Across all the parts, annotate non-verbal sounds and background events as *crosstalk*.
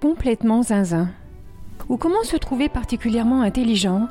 complètement zinzin Ou comment se trouver particulièrement intelligent,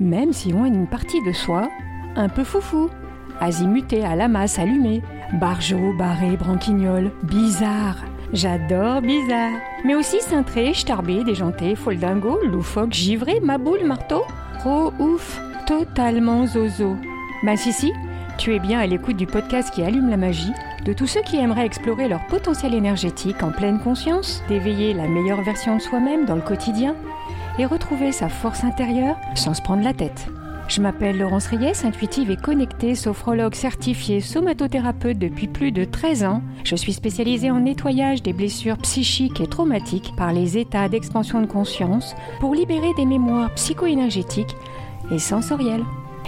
même si on a une partie de soi un peu foufou, azimuté à la masse allumée, barjot, barré, branquignol, bizarre. J'adore bizarre. Mais aussi cintré, starbé, déjanté, foldingo, loufoque, givré, maboule, marteau. Oh ouf, totalement zozo. Bah si si, tu es bien à l'écoute du podcast qui allume la magie, de tous ceux qui aimeraient explorer leur potentiel énergétique en pleine conscience, d'éveiller la meilleure version de soi-même dans le quotidien et retrouver sa force intérieure sans se prendre la tête. Je m'appelle Laurence Reyes, intuitive et connectée, sophrologue certifiée, somatothérapeute depuis plus de 13 ans. Je suis spécialisée en nettoyage des blessures psychiques et traumatiques par les états d'expansion de conscience pour libérer des mémoires psycho-énergétiques et sensorielles.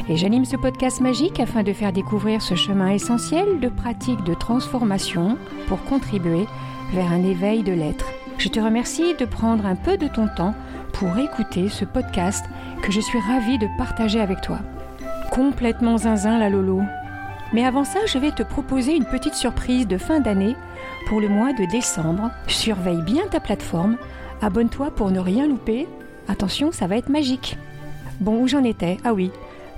Et j'anime ce podcast magique afin de faire découvrir ce chemin essentiel de pratique de transformation pour contribuer vers un éveil de l'être. Je te remercie de prendre un peu de ton temps pour écouter ce podcast que je suis ravie de partager avec toi. Complètement zinzin la Lolo. Mais avant ça, je vais te proposer une petite surprise de fin d'année pour le mois de décembre. Surveille bien ta plateforme, abonne-toi pour ne rien louper. Attention, ça va être magique. Bon, où j'en étais? Ah oui,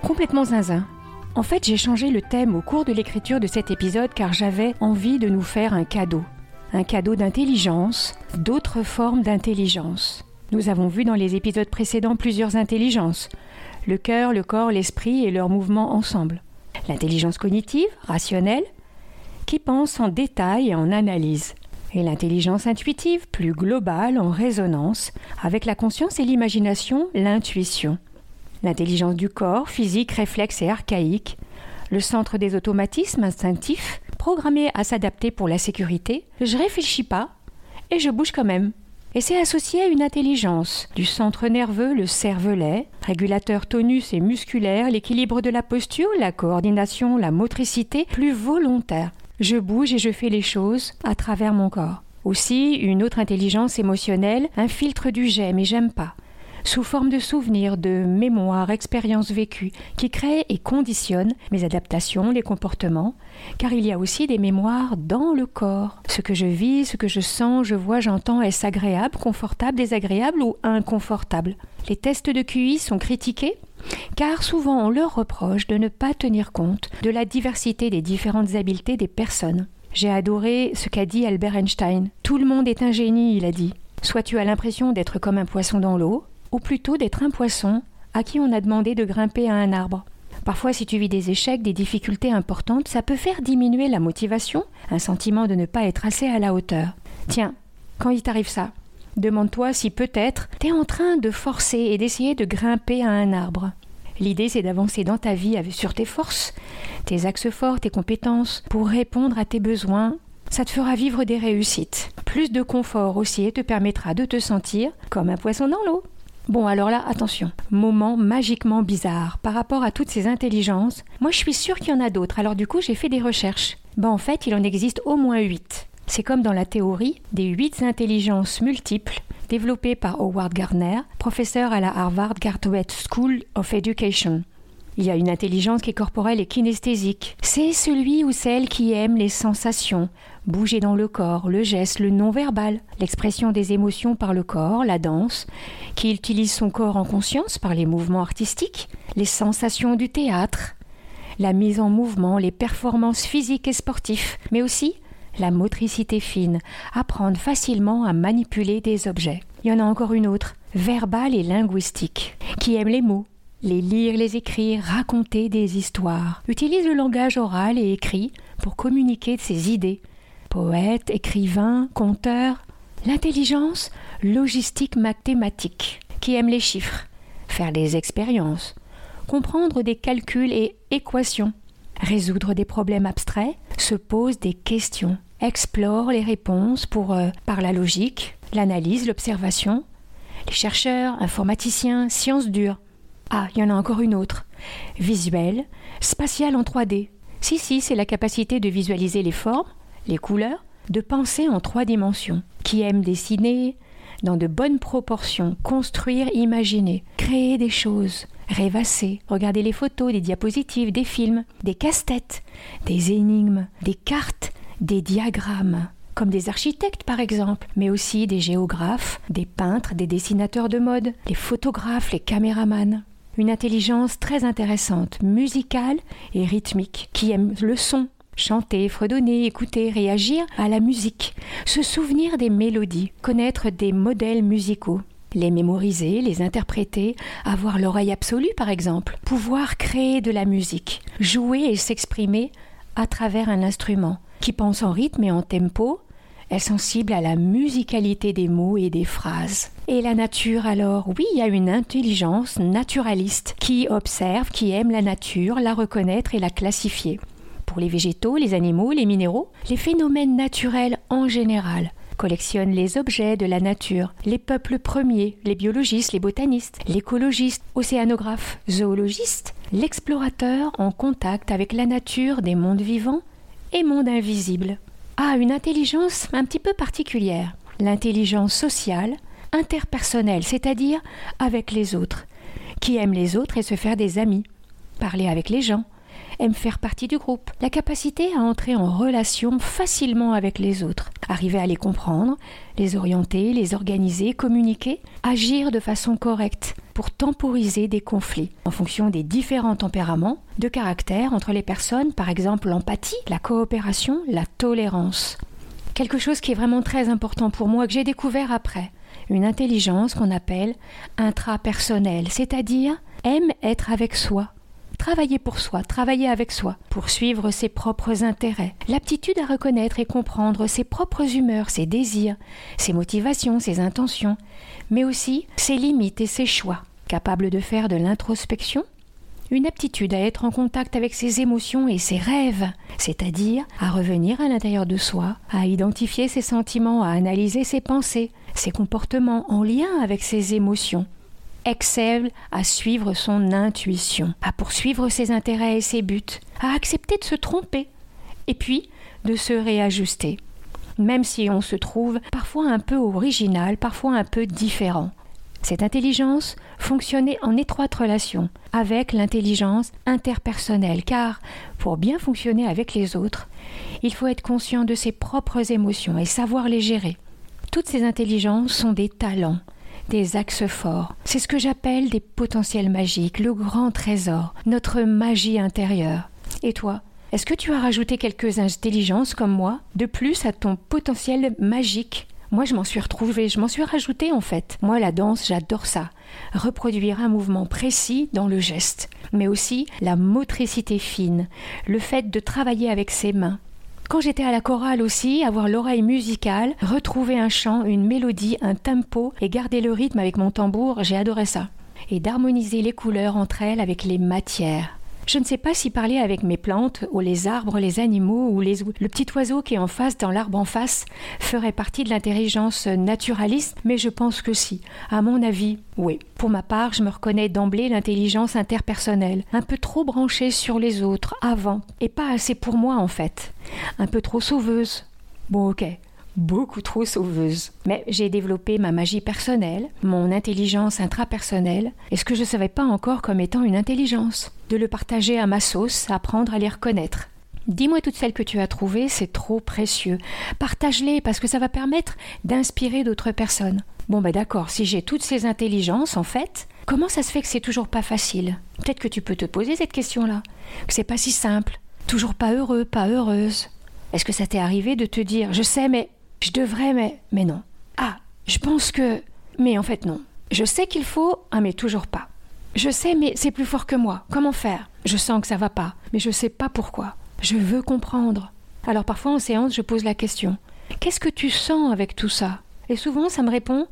complètement zinzin. En fait, j'ai changé le thème au cours de l'écriture de cet épisode car j'avais envie de nous faire un cadeau. Un cadeau d'intelligence, d'autres formes d'intelligence. Nous avons vu dans les épisodes précédents plusieurs intelligences le cœur, le corps, l'esprit et leurs mouvements ensemble. L'intelligence cognitive, rationnelle, qui pense en détail et en analyse. Et l'intelligence intuitive, plus globale, en résonance, avec la conscience et l'imagination, l'intuition. L'intelligence du corps, physique, réflexe et archaïque. Le centre des automatismes instinctifs, programmé à s'adapter pour la sécurité. Je réfléchis pas et je bouge quand même et c'est associé à une intelligence du centre nerveux, le cervelet, régulateur tonus et musculaire, l'équilibre de la posture, la coordination, la motricité, plus volontaire. Je bouge et je fais les choses à travers mon corps. Aussi, une autre intelligence émotionnelle, un filtre du j'aime et j'aime pas, sous forme de souvenirs, de mémoires, expériences vécues, qui créent et conditionnent mes adaptations, les comportements, car il y a aussi des mémoires dans le corps. Ce que je vis, ce que je sens, je vois, j'entends, est-ce agréable, confortable, désagréable ou inconfortable? Les tests de QI sont critiqués car souvent on leur reproche de ne pas tenir compte de la diversité des différentes habiletés des personnes. J'ai adoré ce qu'a dit Albert Einstein. Tout le monde est un génie, il a dit. Soit tu as l'impression d'être comme un poisson dans l'eau, ou plutôt d'être un poisson à qui on a demandé de grimper à un arbre. Parfois, si tu vis des échecs, des difficultés importantes, ça peut faire diminuer la motivation, un sentiment de ne pas être assez à la hauteur. Tiens, quand il t'arrive ça, demande-toi si peut-être t'es en train de forcer et d'essayer de grimper à un arbre. L'idée, c'est d'avancer dans ta vie sur tes forces, tes axes forts, tes compétences, pour répondre à tes besoins. Ça te fera vivre des réussites. Plus de confort aussi et te permettra de te sentir comme un poisson dans l'eau. Bon, alors là, attention, moment magiquement bizarre par rapport à toutes ces intelligences. Moi, je suis sûre qu'il y en a d'autres, alors du coup, j'ai fait des recherches. Ben, en fait, il en existe au moins huit. C'est comme dans la théorie des huit intelligences multiples développées par Howard Gardner, professeur à la Harvard Graduate School of Education. Il y a une intelligence qui est corporelle et kinesthésique. C'est celui ou celle qui aime les sensations, bouger dans le corps, le geste, le non-verbal, l'expression des émotions par le corps, la danse, qui utilise son corps en conscience par les mouvements artistiques, les sensations du théâtre, la mise en mouvement, les performances physiques et sportives, mais aussi la motricité fine, apprendre facilement à manipuler des objets. Il y en a encore une autre, verbale et linguistique, qui aime les mots, les lire, les écrire, raconter des histoires. Utilise le langage oral et écrit pour communiquer ses idées. Poète, écrivain, conteur. L'intelligence logistique mathématique, qui aime les chiffres, faire des expériences, comprendre des calculs et équations, résoudre des problèmes abstraits, se pose des questions, explore les réponses pour, euh, par la logique, l'analyse, l'observation. Les chercheurs, informaticiens, sciences dures, ah, il y en a encore une autre. Visuel, spatial en 3D. Si, si, c'est la capacité de visualiser les formes, les couleurs, de penser en trois dimensions. Qui aime dessiner, dans de bonnes proportions, construire, imaginer, créer des choses, rêvasser, regarder les photos, des diapositives, des films, des casse-têtes, des énigmes, des cartes, des diagrammes. comme des architectes par exemple, mais aussi des géographes, des peintres, des dessinateurs de mode, les photographes, les caméramans. Une intelligence très intéressante, musicale et rythmique, qui aime le son, chanter, fredonner, écouter, réagir à la musique, se souvenir des mélodies, connaître des modèles musicaux, les mémoriser, les interpréter, avoir l'oreille absolue par exemple, pouvoir créer de la musique, jouer et s'exprimer à travers un instrument, qui pense en rythme et en tempo, est sensible à la musicalité des mots et des phrases. Et la nature alors? Oui, il a une intelligence naturaliste qui observe, qui aime la nature, la reconnaître et la classifier. Pour les végétaux, les animaux, les minéraux, les phénomènes naturels en général collectionne les objets de la nature, les peuples premiers, les biologistes, les botanistes, l'écologiste, océanographe, zoologiste, l'explorateur en contact avec la nature des mondes vivants et mondes invisibles. A une intelligence un petit peu particulière, l'intelligence sociale, interpersonnelle, c'est-à-dire avec les autres, qui aime les autres et se faire des amis, parler avec les gens, aime faire partie du groupe, la capacité à entrer en relation facilement avec les autres, arriver à les comprendre, les orienter, les organiser, communiquer, agir de façon correcte pour temporiser des conflits en fonction des différents tempéraments de caractère entre les personnes, par exemple l'empathie, la coopération, la tolérance. Quelque chose qui est vraiment très important pour moi que j'ai découvert après, une intelligence qu'on appelle intrapersonnelle, c'est-à-dire aime être avec soi, travailler pour soi, travailler avec soi, poursuivre ses propres intérêts, l'aptitude à reconnaître et comprendre ses propres humeurs, ses désirs, ses motivations, ses intentions, mais aussi ses limites et ses choix, capable de faire de l'introspection, une aptitude à être en contact avec ses émotions et ses rêves, c'est-à-dire à revenir à l'intérieur de soi, à identifier ses sentiments, à analyser ses pensées, ses comportements en lien avec ses émotions, excelle à suivre son intuition, à poursuivre ses intérêts et ses buts, à accepter de se tromper, et puis de se réajuster, même si on se trouve parfois un peu original, parfois un peu différent. Cette intelligence fonctionnait en étroite relation avec l'intelligence interpersonnelle, car pour bien fonctionner avec les autres, il faut être conscient de ses propres émotions et savoir les gérer. Toutes ces intelligences sont des talents, des axes forts. C'est ce que j'appelle des potentiels magiques, le grand trésor, notre magie intérieure. Et toi, est-ce que tu as rajouté quelques intelligences comme moi, de plus à ton potentiel magique? Moi, je m'en suis retrouvée, je m'en suis rajoutée en fait. Moi, la danse, j'adore ça. Reproduire un mouvement précis dans le geste, mais aussi la motricité fine, le fait de travailler avec ses mains, quand j'étais à la chorale aussi, avoir l'oreille musicale, retrouver un chant, une mélodie, un tempo et garder le rythme avec mon tambour, j'ai adoré ça. Et d'harmoniser les couleurs entre elles avec les matières. Je ne sais pas si parler avec mes plantes, ou les arbres, les animaux, ou les, le petit oiseau qui est en face dans l'arbre en face ferait partie de l'intelligence naturaliste, mais je pense que si. À mon avis, oui. Pour ma part, je me reconnais d'emblée l'intelligence interpersonnelle, un peu trop branchée sur les autres, avant, et pas assez pour moi en fait. Un peu trop sauveuse. Bon, ok, beaucoup trop sauveuse. Mais j'ai développé ma magie personnelle, mon intelligence intrapersonnelle, et ce que je ne savais pas encore comme étant une intelligence. De le partager à ma sauce, apprendre à les reconnaître. Dis-moi toutes celles que tu as trouvées, c'est trop précieux. Partage-les parce que ça va permettre d'inspirer d'autres personnes. Bon ben d'accord, si j'ai toutes ces intelligences en fait, comment ça se fait que c'est toujours pas facile? Peut-être que tu peux te poser cette question-là, que c'est pas si simple, toujours pas heureux, pas heureuse. Est-ce que ça t'est arrivé de te dire je sais mais je devrais, mais, mais non. Ah, je pense que. Mais en fait, non. Je sais qu'il faut, ah, mais toujours pas. Je sais, mais c'est plus fort que moi. Comment faire? Je sens que ça va pas, mais je sais pas pourquoi. Je veux comprendre. Alors parfois en séance, je pose la question Qu'est-ce que tu sens avec tout ça? Et souvent, ça me répond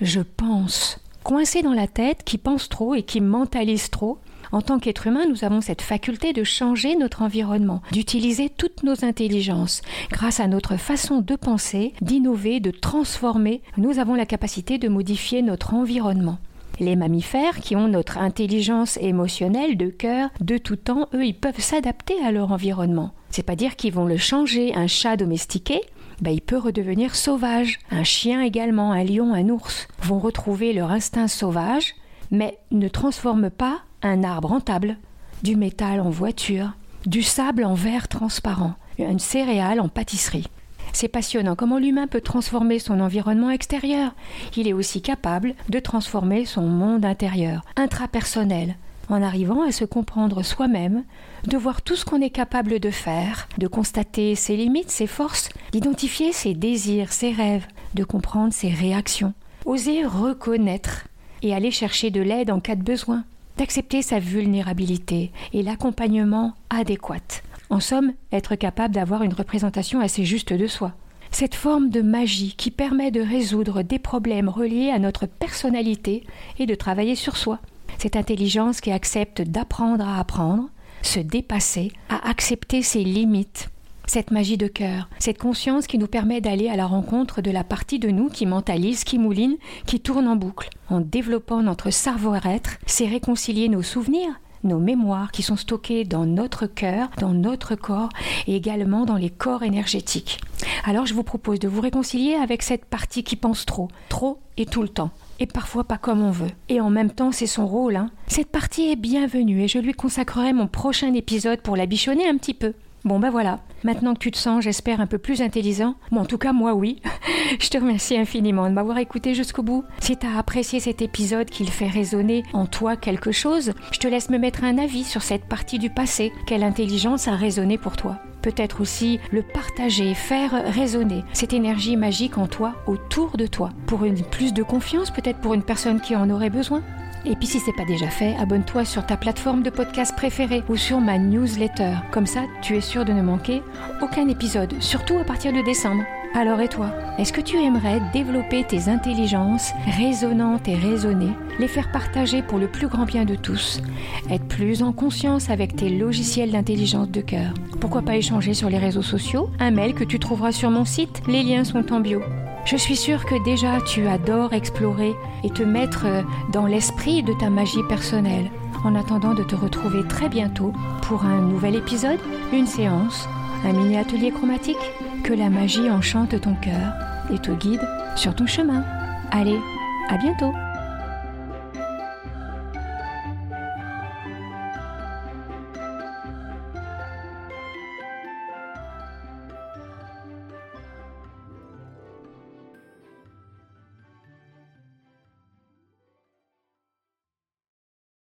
Je pense. Coincé dans la tête, qui pense trop et qui mentalise trop, en tant qu'être humain, nous avons cette faculté de changer notre environnement, d'utiliser toutes nos intelligences. Grâce à notre façon de penser, d'innover, de transformer, nous avons la capacité de modifier notre environnement. Les mammifères, qui ont notre intelligence émotionnelle de cœur de tout temps, eux, ils peuvent s'adapter à leur environnement. C'est pas dire qu'ils vont le changer. Un chat domestiqué, ben, il peut redevenir sauvage. Un chien également, un lion, un ours vont retrouver leur instinct sauvage, mais ne transforment pas un arbre en table, du métal en voiture, du sable en verre transparent, une céréale en pâtisserie. C'est passionnant comment l'humain peut transformer son environnement extérieur. Il est aussi capable de transformer son monde intérieur, intrapersonnel, en arrivant à se comprendre soi-même, de voir tout ce qu'on est capable de faire, de constater ses limites, ses forces, d'identifier ses désirs, ses rêves, de comprendre ses réactions, oser reconnaître et aller chercher de l'aide en cas de besoin, d'accepter sa vulnérabilité et l'accompagnement adéquat. En somme, être capable d'avoir une représentation assez juste de soi. Cette forme de magie qui permet de résoudre des problèmes reliés à notre personnalité et de travailler sur soi. Cette intelligence qui accepte d'apprendre à apprendre, se dépasser, à accepter ses limites. Cette magie de cœur, cette conscience qui nous permet d'aller à la rencontre de la partie de nous qui mentalise, qui mouline, qui tourne en boucle. En développant notre savoir-être, c'est réconcilier nos souvenirs, nos mémoires qui sont stockées dans notre cœur, dans notre corps et également dans les corps énergétiques. Alors je vous propose de vous réconcilier avec cette partie qui pense trop, trop et tout le temps et parfois pas comme on veut. Et en même temps, c'est son rôle. Hein. Cette partie est bienvenue et je lui consacrerai mon prochain épisode pour la bichonner un petit peu. Bon ben voilà, maintenant que tu te sens, j'espère, un peu plus intelligent, bon en tout cas moi oui, *laughs* je te remercie infiniment de m'avoir écouté jusqu'au bout. Si tu as apprécié cet épisode, qu'il fait résonner en toi quelque chose, je te laisse me mettre un avis sur cette partie du passé, quelle intelligence a résonné pour toi? Peut-être aussi le partager, faire résonner cette énergie magique en toi, autour de toi, pour plus de confiance, peut-être pour une personne qui en aurait besoin? Et puis si c'est pas déjà fait, abonne-toi sur ta plateforme de podcast préférée ou sur ma newsletter. Comme ça, tu es sûr de ne manquer aucun épisode, surtout à partir de décembre. Alors et toi, est-ce que tu aimerais développer tes intelligences résonantes et raisonnées, les faire partager pour le plus grand bien de tous, être plus en conscience avec tes logiciels d'intelligence de cœur? Pourquoi pas échanger sur les réseaux sociaux? Un mail que tu trouveras sur mon site, les liens sont en bio. Je suis sûre que déjà tu adores explorer et te mettre euh, dans l'esprit de ta magie personnelle en attendant de te retrouver très bientôt pour un nouvel épisode, une séance, un mini atelier chromatique que la magie enchante ton cœur et te guide sur ton chemin. Allez, à bientôt